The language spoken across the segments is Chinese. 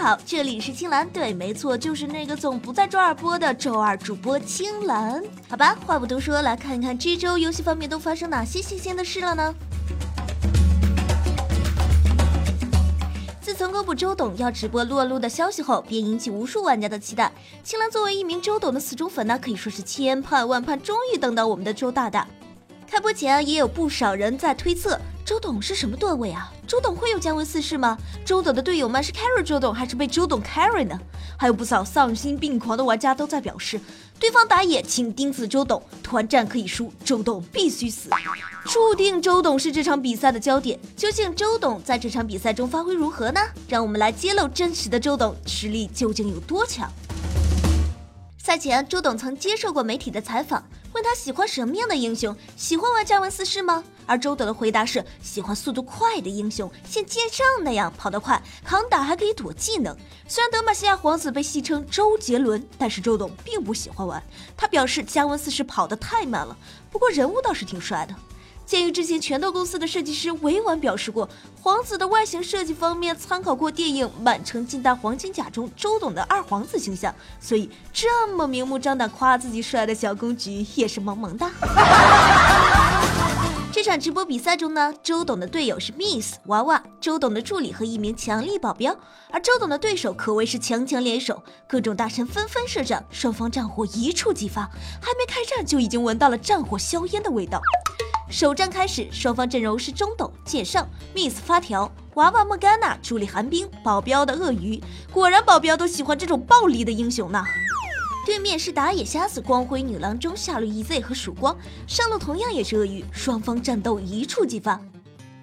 好，这里是青蓝，对，没错，就是那个总不在周二播的周二主播青蓝。好吧，话不多说，来看一看这周游戏方面都发生哪些新鲜的事了呢？自从公布周董要直播撸啊撸的消息后，便引起无数玩家的期待。青蓝作为一名周董的死忠粉呢，可以说是千盼万盼，终于等到我们的周大大。开播前，也有不少人在推测。周董是什么段位啊？周董会有姜文四世吗？周董的队友们是 carry 周董还是被周董 carry 呢？还有不少丧心病狂的玩家都在表示，对方打野请盯死周董，团战可以输，周董必须死，注定周董是这场比赛的焦点。究竟周董在这场比赛中发挥如何呢？让我们来揭露真实的周董实力究竟有多强。赛前，周董曾接受过媒体的采访。问他喜欢什么样的英雄？喜欢玩加文四世吗？而周董的回答是喜欢速度快的英雄，像剑圣那样跑得快，扛打还可以躲技能。虽然德玛西亚皇子被戏称周杰伦，但是周董并不喜欢玩。他表示加文四世跑得太慢了，不过人物倒是挺帅的。鉴于之前拳头公司的设计师委婉表示过，皇子的外形设计方面参考过电影《满城尽带黄金甲》中周董的二皇子形象，所以这么明目张胆夸自己帅的小公举也是萌萌哒。这场直播比赛中呢，周董的队友是 Miss 娃娃，周董的助理和一名强力保镖，而周董的对手可谓是强强联手，各种大神纷纷射掌，双方战火一触即发，还没开战就已经闻到了战火硝烟的味道。首战开始，双方阵容是中斗剑圣、Miss 发条、娃娃莫甘娜、助理寒冰、保镖的鳄鱼。果然，保镖都喜欢这种暴力的英雄呢。对面是打野瞎子、光辉女郎中、下路 EZ 和曙光，上路同样也是鳄鱼。双方战斗一触即发。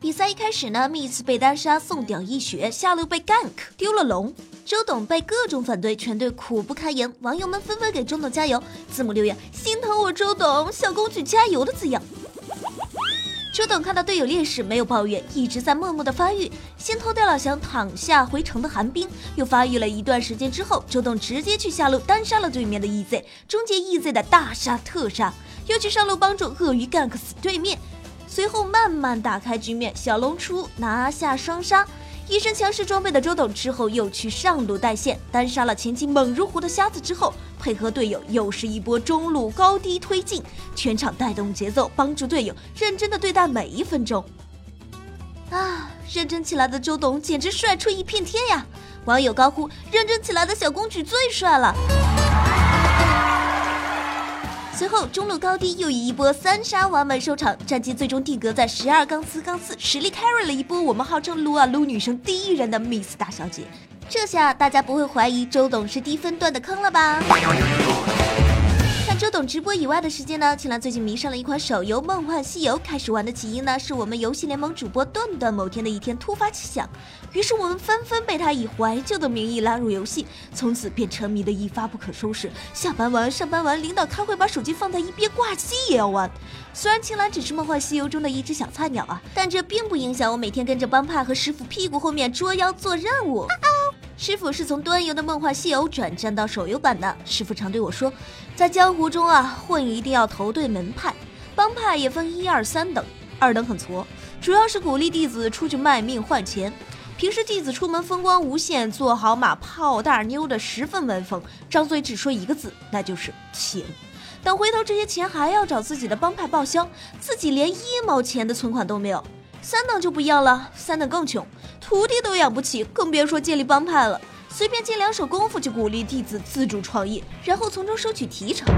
比赛一开始呢，Miss 被单杀送掉一血，下路被 gank 丢了龙，周董被各种反对，全队苦不堪言。网友们纷纷给周董加油，字母留言心疼我周董，小公举加油的字样。周董看到队友劣势，没有抱怨，一直在默默的发育。先偷掉了想躺下回城的寒冰，又发育了一段时间之后，周董直接去下路单杀了对面的 EZ，终结 EZ 的大杀特杀，又去上路帮助鳄鱼 gank 死对面，随后慢慢打开局面，小龙出拿下双杀。一身强势装备的周董之后又去上路带线，单杀了前期猛如虎的瞎子之后，配合队友又是一波中路高低推进，全场带动节奏，帮助队友认真的对待每一分钟。啊，认真起来的周董简直帅出一片天呀！网友高呼：认真起来的小公举最帅了。随后，中路高低又以一波三杀完美收场，战绩最终定格在十二杠四杠四，实力 carry 了一波我们号称撸啊撸女生第一人的 Miss 大小姐。这下大家不会怀疑周董是低分段的坑了吧？周董直播以外的时间呢，青兰最近迷上了一款手游《梦幻西游》。开始玩的起因呢，是我们游戏联盟主播段段某天的一天突发奇想，于是我们纷纷被他以怀旧的名义拉入游戏，从此便沉迷的一发不可收拾。下班玩，上班玩，领导开会把手机放在一边挂机也要玩。虽然青兰只是《梦幻西游》中的一只小菜鸟啊，但这并不影响我每天跟着帮派和师傅屁股后面捉妖做任务。师傅是从端游的《梦幻西游》转战到手游版的。师傅常对我说，在江湖中啊，混一定要投对门派，帮派也分一二三等，二等很挫，主要是鼓励弟子出去卖命换钱。平时弟子出门风光无限，坐好马泡大妞的十分威风，张嘴只说一个字，那就是钱。等回头这些钱还要找自己的帮派报销，自己连一毛钱的存款都没有。三等就不一样了，三等更穷，徒弟都养不起，更别说建立帮派了。随便借两手功夫就鼓励弟子自主创业，然后从中收取提成。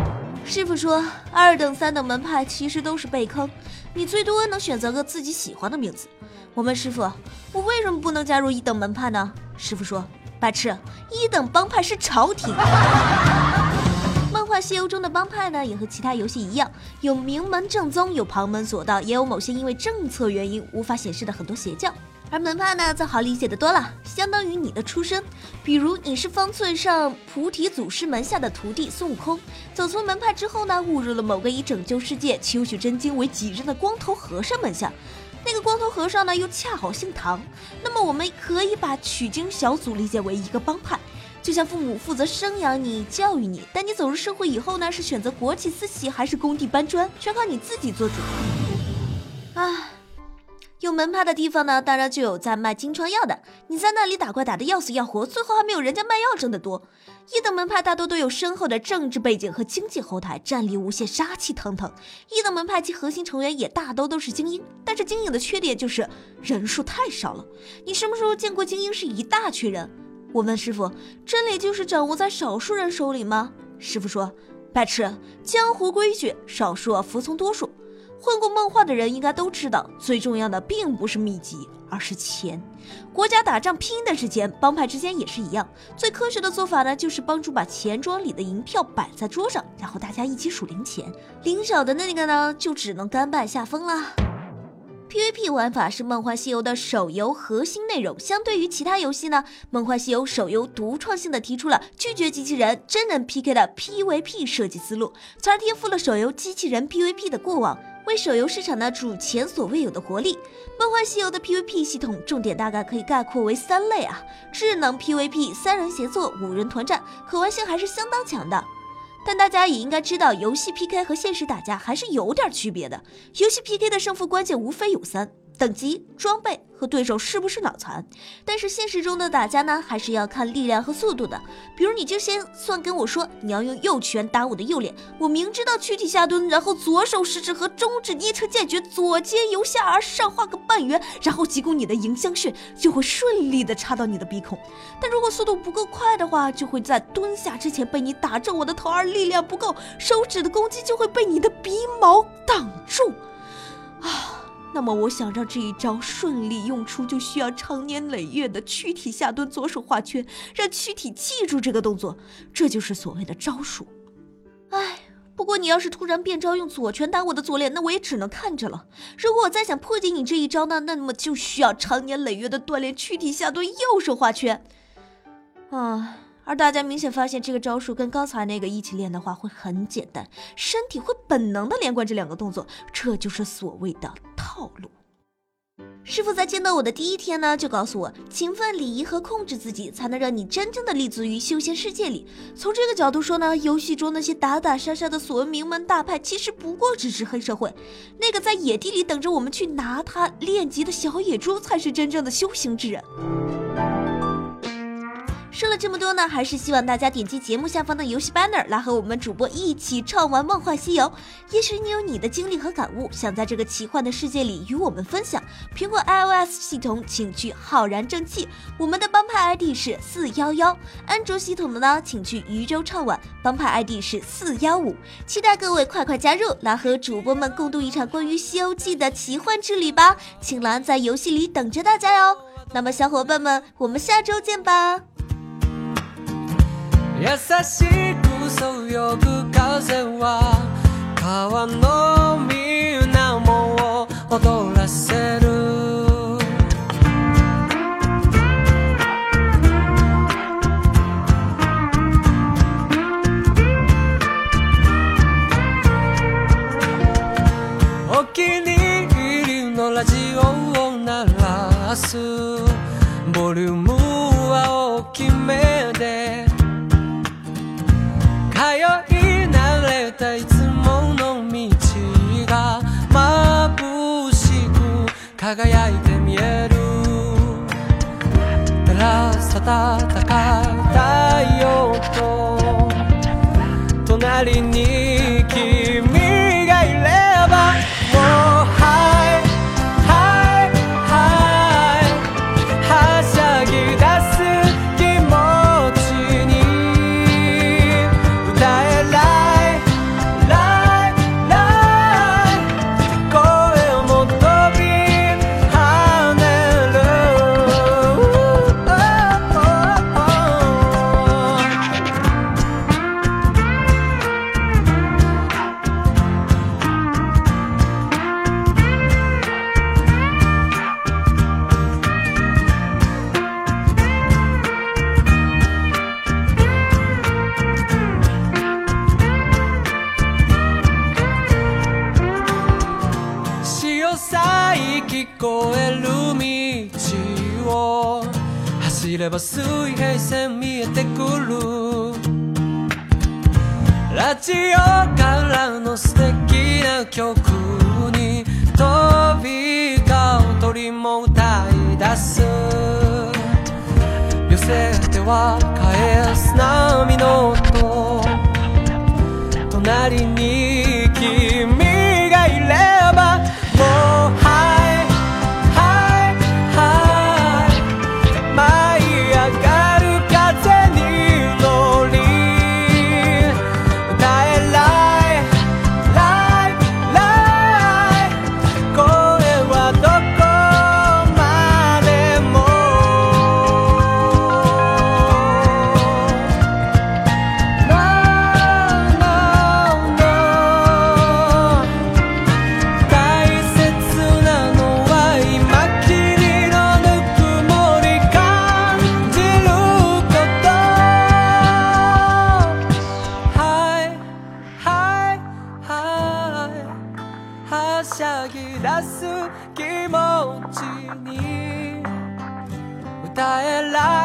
师傅说，二等、三等门派其实都是被坑，你最多能选择个自己喜欢的名字。我问师傅，我为什么不能加入一等门派呢？师傅说，白痴，一等帮派是朝廷。《西游》中的帮派呢，也和其他游戏一样，有名门正宗，有旁门左道，也有某些因为政策原因无法显示的很多邪教。而门派呢，则好理解的多了，相当于你的出身。比如你是方寸上菩提祖师门下的徒弟孙悟空，走错门派之后呢，误入了某个以拯救世界、求取真经为己任的光头和尚门下。那个光头和尚呢，又恰好姓唐，那么我们可以把取经小组理解为一个帮派。就像父母负责生养你、教育你，但你走入社会以后呢，是选择国企私企还是工地搬砖，全靠你自己做主。啊，有门派的地方呢，当然就有在卖金疮药的。你在那里打怪打得要死要活，最后还没有人家卖药挣得多。一等门派大多都有深厚的政治背景和经济后台，战力无限，杀气腾腾。一等门派其核心成员也大都都是精英，但是精英的缺点就是人数太少了。你什么时候见过精英是一大群人？我问师傅，真理就是掌握在少数人手里吗？师傅说，白痴，江湖规矩，少数服从多数。混过梦话的人应该都知道，最重要的并不是秘籍，而是钱。国家打仗拼的是钱，帮派之间也是一样。最科学的做法呢，就是帮助把钱庄里的银票摆在桌上，然后大家一起数零钱，零少的那个呢，就只能甘拜下风了。PVP 玩法是《梦幻西游》的手游核心内容。相对于其他游戏呢，《梦幻西游》手游独创性的提出了拒绝机器人真人 PK 的 PVP 设计思路，从而颠覆了手游机器人 PVP 的过往。为手游市场呢注入前所未有的活力。梦幻西游的 PVP 系统重点大概可以概括为三类啊：智能 PVP、三人协作、五人团战，可玩性还是相当强的。但大家也应该知道，游戏 PK 和现实打架还是有点区别的。游戏 PK 的胜负关键无非有三。等级、装备和对手是不是脑残？但是现实中的打架呢，还是要看力量和速度的。比如，你就先算跟我说，你要用右拳打我的右脸，我明知道躯体下蹲，然后左手食指和中指捏成剑诀，左肩由下而上画个半圆，然后击攻你的迎香穴，就会顺利的插到你的鼻孔。但如果速度不够快的话，就会在蹲下之前被你打中我的头，而力量不够，手指的攻击就会被你的鼻毛挡住。啊！那么，我想让这一招顺利用出，就需要长年累月的躯体下蹲，左手画圈，让躯体记住这个动作，这就是所谓的招数。哎，不过你要是突然变招，用左拳打我的左脸，那我也只能看着了。如果我再想破解你这一招呢，那么就需要长年累月的锻炼躯体下蹲，右手画圈。啊。而大家明显发现，这个招数跟刚才那个一起练的话，会很简单，身体会本能的连贯这两个动作，这就是所谓的套路。师傅在见到我的第一天呢，就告诉我，勤奋、礼仪和控制自己，才能让你真正的立足于修仙世界里。从这个角度说呢，游戏中那些打打杀杀的所谓名门大派，其实不过只是黑社会。那个在野地里等着我们去拿它练级的小野猪，才是真正的修行之人。说了这么多呢，还是希望大家点击节目下方的游戏 banner 来和我们主播一起畅玩《梦幻西游》。也许你有你的经历和感悟，想在这个奇幻的世界里与我们分享。苹果 iOS 系统请去浩然正气，我们的帮派 ID 是四幺幺；安卓系统的呢，请去渔舟畅玩，帮派 ID 是四幺五。期待各位快快加入，来和主播们共度一场关于《西游记》的奇幻之旅吧！青蓝在游戏里等着大家哟。那么小伙伴们，我们下周见吧！優しくそよぐ風は川の水面を踊らせる。お気に入りのラジオを鳴らす。輝いて見える。照らさたか太陽と。隣にれば水平線見えてくる。ラジオからの素敵な曲に飛び交う鳥も歌い出す。寄せては返す波の音。隣に君す気持ちに歌えない